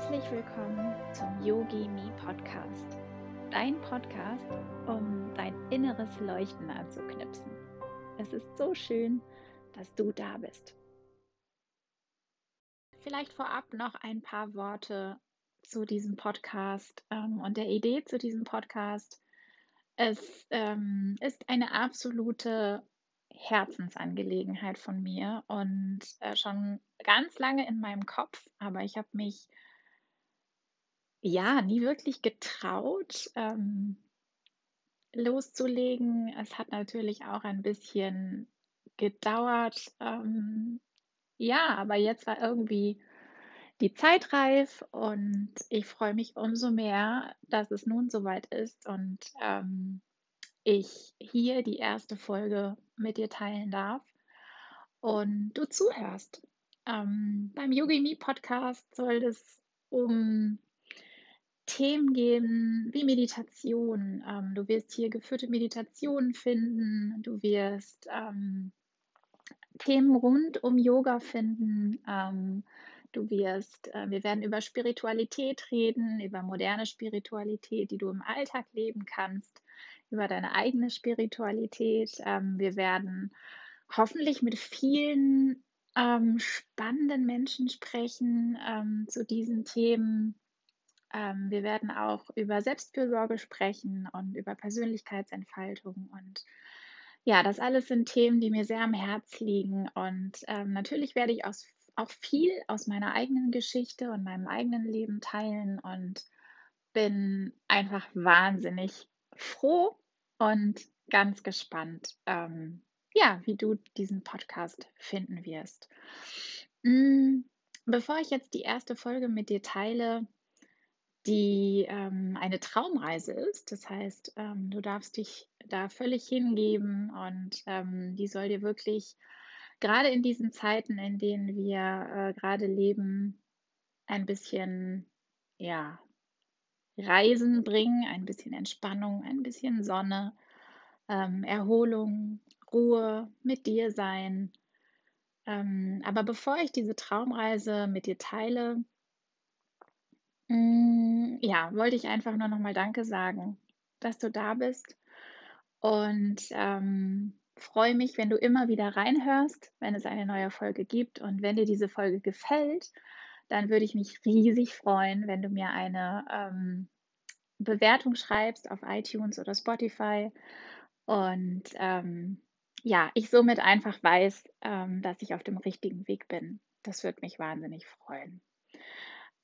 Herzlich willkommen zum Yogi Me Podcast. Dein Podcast, um dein inneres Leuchten anzuknipsen. Es ist so schön, dass du da bist. Vielleicht vorab noch ein paar Worte zu diesem Podcast ähm, und der Idee zu diesem Podcast. Es ähm, ist eine absolute Herzensangelegenheit von mir und äh, schon ganz lange in meinem Kopf, aber ich habe mich ja nie wirklich getraut, ähm, loszulegen. Es hat natürlich auch ein bisschen gedauert. Ähm, ja, aber jetzt war irgendwie die Zeit reif und ich freue mich umso mehr, dass es nun soweit ist und ähm, ich hier die erste Folge mit dir teilen darf und du zuhörst. Ähm, beim Yogi Me Podcast soll es um Themen gehen wie Meditation. Ähm, du wirst hier geführte Meditationen finden. Du wirst ähm, Themen rund um Yoga finden. Ähm, du wirst, äh, wir werden über Spiritualität reden, über moderne Spiritualität, die du im Alltag leben kannst, über deine eigene Spiritualität. Ähm, wir werden hoffentlich mit vielen ähm, spannenden Menschen sprechen ähm, zu diesen Themen. Ähm, wir werden auch über Selbstfürsorge sprechen und über Persönlichkeitsentfaltung. Und ja, das alles sind Themen, die mir sehr am Herz liegen. Und ähm, natürlich werde ich aus, auch viel aus meiner eigenen Geschichte und meinem eigenen Leben teilen und bin einfach wahnsinnig froh und ganz gespannt, ähm, ja, wie du diesen Podcast finden wirst. Mm, bevor ich jetzt die erste Folge mit dir teile, die ähm, eine Traumreise ist, das heißt, ähm, du darfst dich da völlig hingeben und ähm, die soll dir wirklich gerade in diesen Zeiten, in denen wir äh, gerade leben, ein bisschen ja, Reisen bringen, ein bisschen Entspannung, ein bisschen Sonne, ähm, Erholung, Ruhe, mit dir sein. Ähm, aber bevor ich diese Traumreise mit dir teile, mm, ja, wollte ich einfach nur nochmal Danke sagen, dass du da bist und ähm, freue mich, wenn du immer wieder reinhörst, wenn es eine neue Folge gibt und wenn dir diese Folge gefällt, dann würde ich mich riesig freuen, wenn du mir eine ähm, Bewertung schreibst auf iTunes oder Spotify und ähm, ja, ich somit einfach weiß, ähm, dass ich auf dem richtigen Weg bin. Das würde mich wahnsinnig freuen.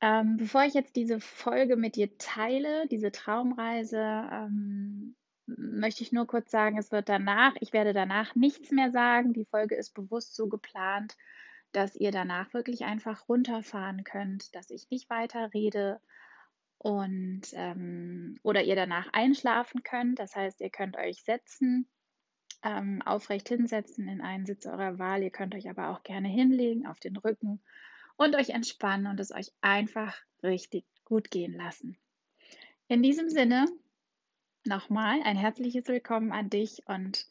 Ähm, bevor ich jetzt diese Folge mit dir teile, diese Traumreise, ähm, möchte ich nur kurz sagen, es wird danach, ich werde danach nichts mehr sagen. Die Folge ist bewusst so geplant, dass ihr danach wirklich einfach runterfahren könnt, dass ich nicht weiter rede und ähm, oder ihr danach einschlafen könnt. Das heißt, ihr könnt euch setzen, ähm, aufrecht hinsetzen in einen Sitz eurer Wahl. Ihr könnt euch aber auch gerne hinlegen auf den Rücken und euch entspannen und es euch einfach richtig gut gehen lassen. In diesem Sinne nochmal ein herzliches Willkommen an dich und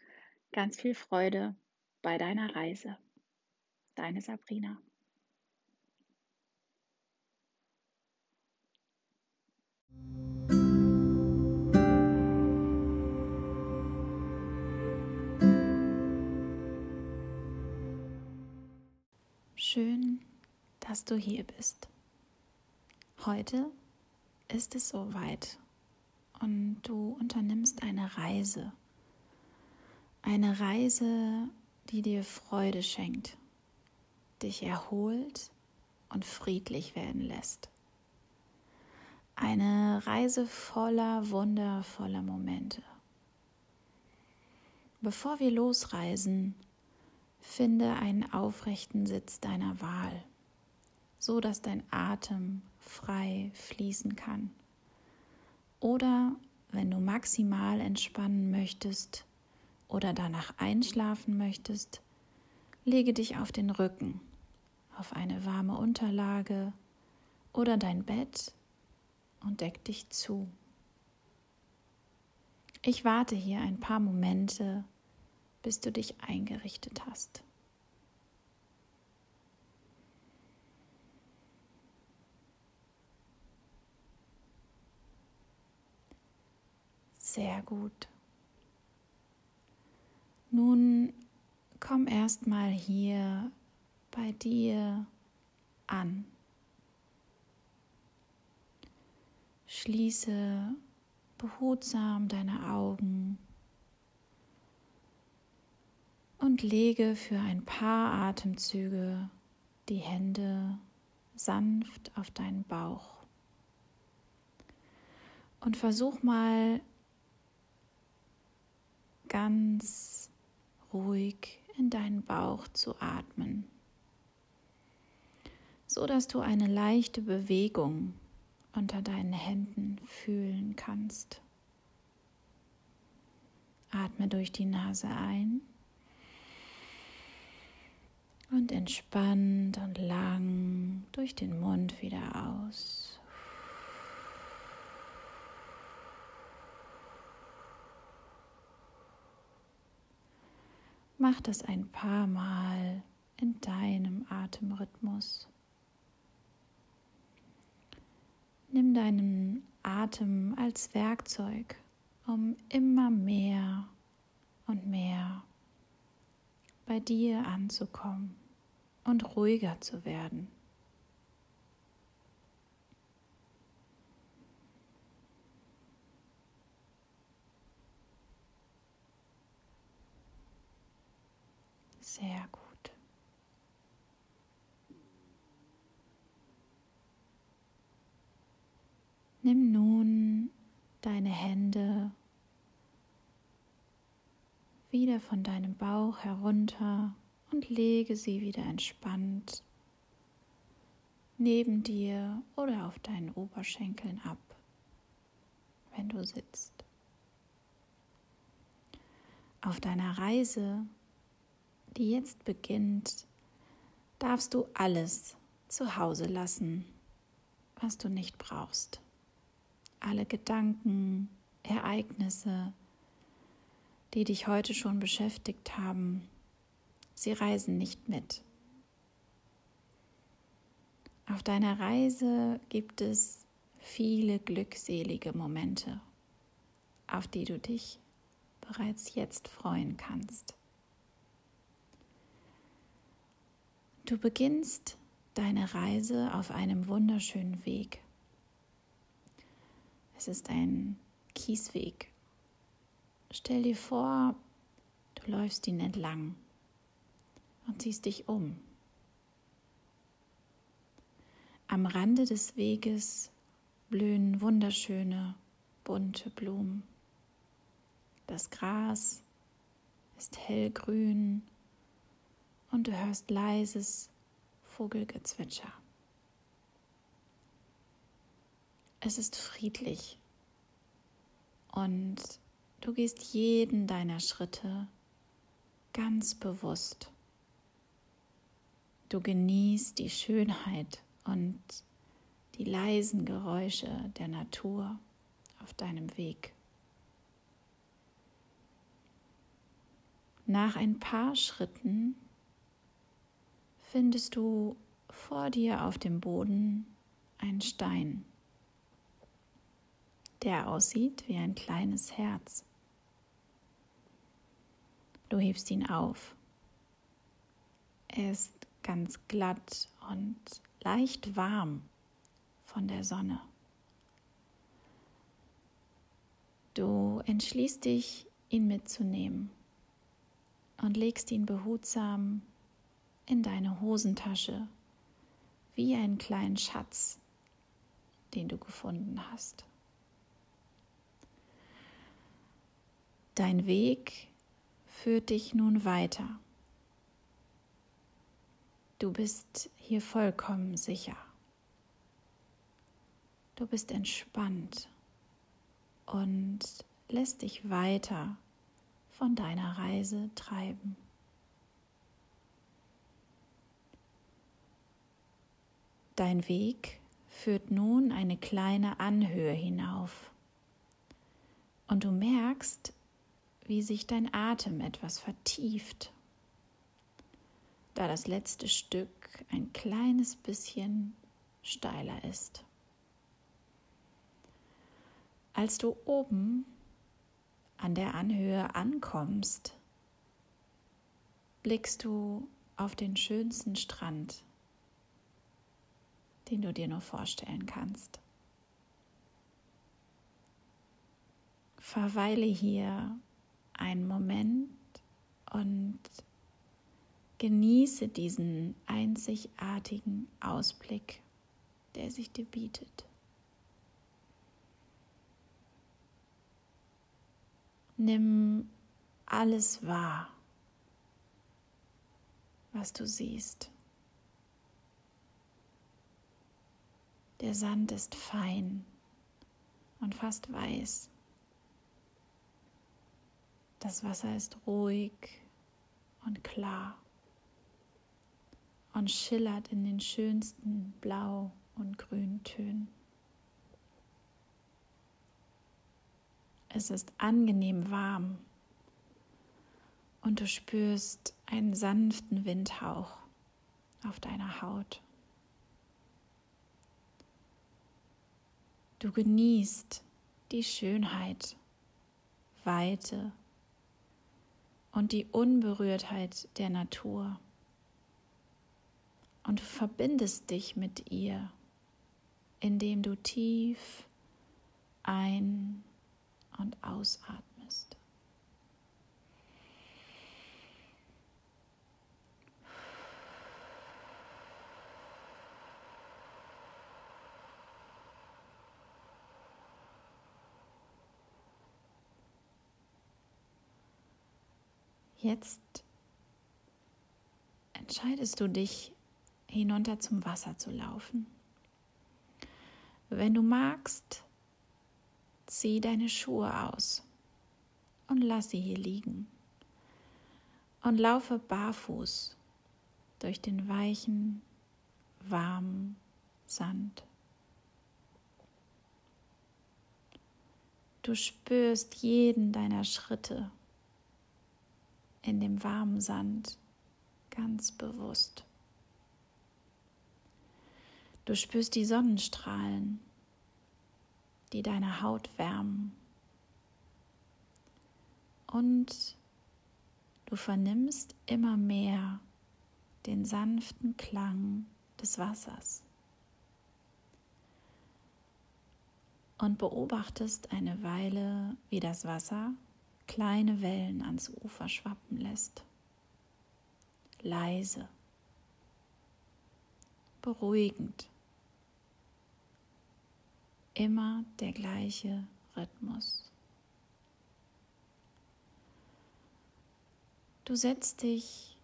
ganz viel Freude bei deiner Reise. Deine Sabrina. Schön, dass du hier bist. Heute ist es soweit und du unternimmst eine Reise. Eine Reise, die dir Freude schenkt, dich erholt und friedlich werden lässt. Eine Reise voller wundervoller Momente. Bevor wir losreisen, finde einen aufrechten Sitz deiner Wahl, so dass dein Atem frei fließen kann. Oder wenn du maximal entspannen möchtest oder danach einschlafen möchtest, lege dich auf den Rücken, auf eine warme Unterlage oder dein Bett und deck dich zu. Ich warte hier ein paar Momente, bis du dich eingerichtet hast. Sehr gut. Nun komm erstmal hier bei dir an. Schließe behutsam deine Augen und lege für ein paar Atemzüge die Hände sanft auf deinen Bauch. Und versuch mal ganz ruhig in deinen Bauch zu atmen, so dass du eine leichte Bewegung unter deinen Händen fühlen kannst. Atme durch die Nase ein und entspannt und lang durch den Mund wieder aus. Mach das ein paar Mal in deinem Atemrhythmus. Nimm deinen Atem als Werkzeug, um immer mehr und mehr bei dir anzukommen und ruhiger zu werden. Sehr gut. Nimm nun deine Hände wieder von deinem Bauch herunter und lege sie wieder entspannt neben dir oder auf deinen Oberschenkeln ab, wenn du sitzt. Auf deiner Reise, die jetzt beginnt, darfst du alles zu Hause lassen, was du nicht brauchst. Alle Gedanken, Ereignisse, die dich heute schon beschäftigt haben, sie reisen nicht mit. Auf deiner Reise gibt es viele glückselige Momente, auf die du dich bereits jetzt freuen kannst. Du beginnst deine Reise auf einem wunderschönen Weg. Es ist ein Kiesweg Stell dir vor, du läufst ihn entlang und ziehst dich um. Am Rande des Weges blühen wunderschöne, bunte Blumen. Das Gras ist hellgrün und du hörst leises Vogelgezwitscher. Es ist friedlich und Du gehst jeden deiner Schritte ganz bewusst. Du genießt die Schönheit und die leisen Geräusche der Natur auf deinem Weg. Nach ein paar Schritten findest du vor dir auf dem Boden einen Stein, der aussieht wie ein kleines Herz. Du hebst ihn auf. Er ist ganz glatt und leicht warm von der Sonne. Du entschließt dich, ihn mitzunehmen und legst ihn behutsam in deine Hosentasche wie einen kleinen Schatz, den du gefunden hast. Dein Weg führt dich nun weiter. Du bist hier vollkommen sicher. Du bist entspannt und lässt dich weiter von deiner Reise treiben. Dein Weg führt nun eine kleine Anhöhe hinauf. Und du merkst, wie sich dein Atem etwas vertieft, da das letzte Stück ein kleines bisschen steiler ist. Als du oben an der Anhöhe ankommst, blickst du auf den schönsten Strand, den du dir nur vorstellen kannst. Verweile hier einen Moment und genieße diesen einzigartigen Ausblick, der sich dir bietet. Nimm alles wahr, was du siehst. Der Sand ist fein und fast weiß. Das Wasser ist ruhig und klar und schillert in den schönsten Blau- und Grüntönen. Es ist angenehm warm und du spürst einen sanften Windhauch auf deiner Haut. Du genießt die Schönheit, Weite und die Unberührtheit der Natur. Und verbindest dich mit ihr, indem du tief ein- und ausatmest. Jetzt entscheidest du dich, hinunter zum Wasser zu laufen. Wenn du magst, zieh deine Schuhe aus und lass sie hier liegen und laufe barfuß durch den weichen, warmen Sand. Du spürst jeden deiner Schritte in dem warmen Sand ganz bewusst. Du spürst die Sonnenstrahlen, die deine Haut wärmen. Und du vernimmst immer mehr den sanften Klang des Wassers. Und beobachtest eine Weile, wie das Wasser kleine Wellen ans Ufer schwappen lässt. Leise, beruhigend, immer der gleiche Rhythmus. Du setzt dich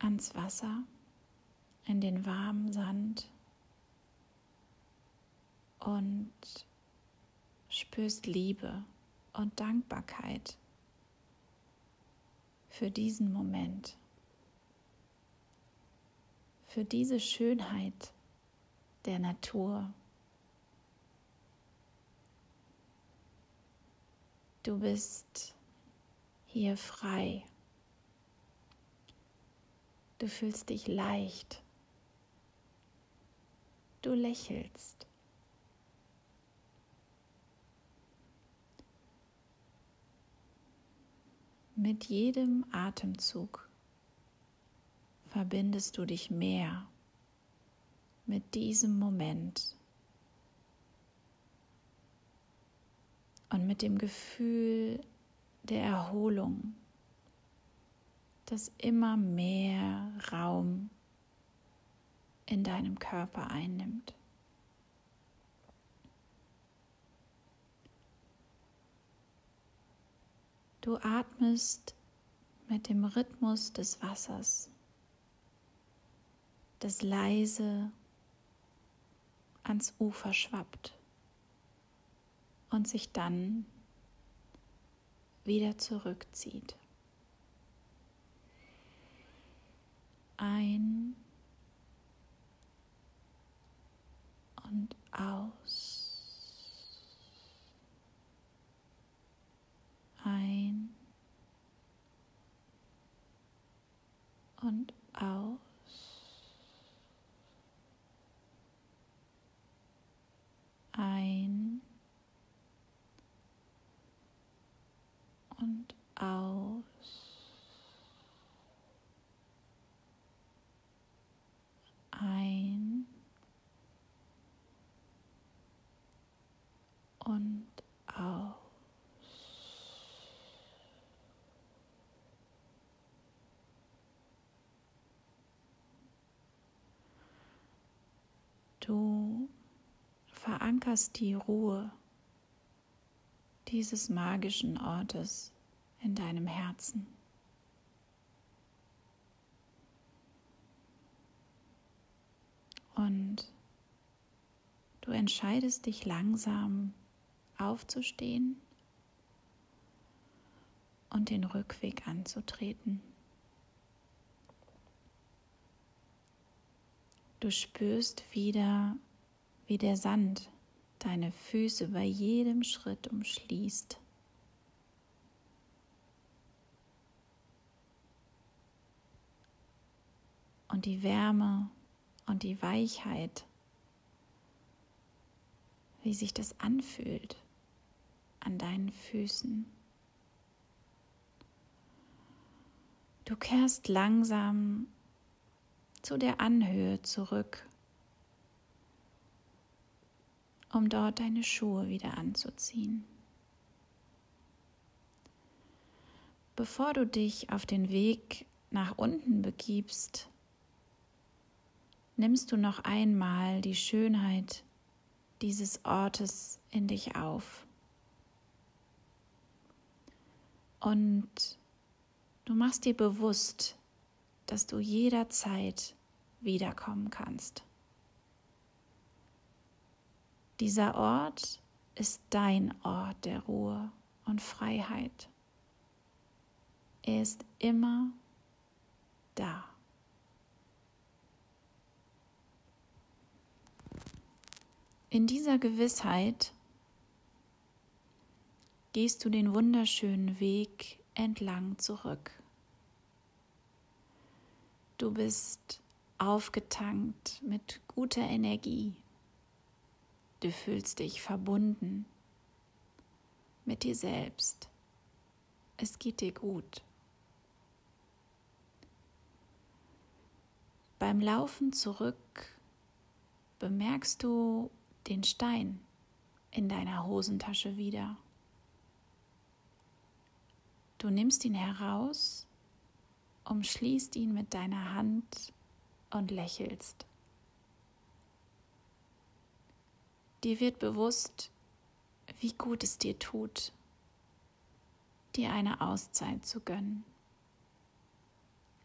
ans Wasser, in den warmen Sand und spürst Liebe und Dankbarkeit für diesen Moment, für diese Schönheit der Natur. Du bist hier frei. Du fühlst dich leicht. Du lächelst. Mit jedem Atemzug verbindest du dich mehr mit diesem Moment und mit dem Gefühl der Erholung, das immer mehr Raum in deinem Körper einnimmt. Du atmest mit dem Rhythmus des Wassers, das leise ans Ufer schwappt und sich dann wieder zurückzieht. Ein und aus. ein und aus. Ein aus. Ein und aus. Du verankerst die Ruhe dieses magischen Ortes in deinem Herzen. Und du entscheidest dich langsam aufzustehen und den Rückweg anzutreten. Du spürst wieder, wie der Sand deine Füße bei jedem Schritt umschließt. Und die Wärme und die Weichheit, wie sich das anfühlt an deinen Füßen. Du kehrst langsam zu der Anhöhe zurück um dort deine Schuhe wieder anzuziehen. Bevor du dich auf den Weg nach unten begibst, nimmst du noch einmal die Schönheit dieses Ortes in dich auf. Und du machst dir bewusst, dass du jederzeit wiederkommen kannst. Dieser Ort ist dein Ort der Ruhe und Freiheit. Er ist immer da. In dieser Gewissheit gehst du den wunderschönen Weg entlang zurück. Du bist aufgetankt mit guter Energie Du fühlst dich verbunden mit dir selbst. Es geht dir gut. Beim Laufen zurück bemerkst du den Stein in deiner Hosentasche wieder. Du nimmst ihn heraus, umschließt ihn mit deiner Hand und lächelst. Dir wird bewusst, wie gut es dir tut, dir eine Auszeit zu gönnen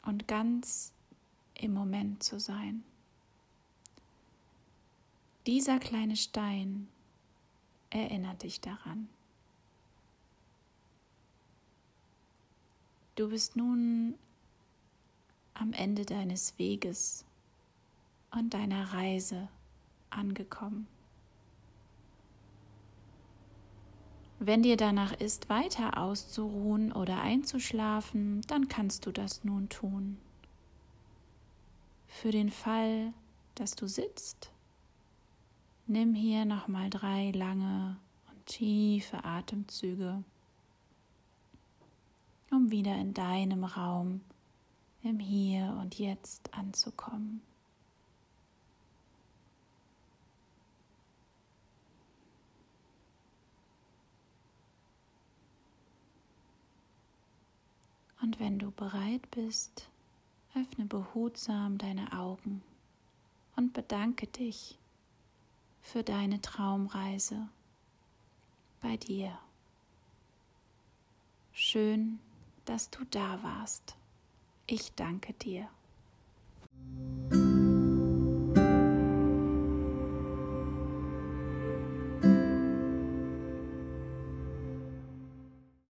und ganz im Moment zu sein. Dieser kleine Stein erinnert dich daran. Du bist nun am Ende deines Weges und deiner Reise angekommen. Wenn dir danach ist, weiter auszuruhen oder einzuschlafen, dann kannst du das nun tun. Für den Fall, dass du sitzt, nimm hier nochmal drei lange und tiefe Atemzüge, um wieder in deinem Raum im Hier und Jetzt anzukommen. Und wenn du bereit bist, öffne behutsam deine Augen und bedanke dich für deine Traumreise bei dir. Schön, dass du da warst. Ich danke dir.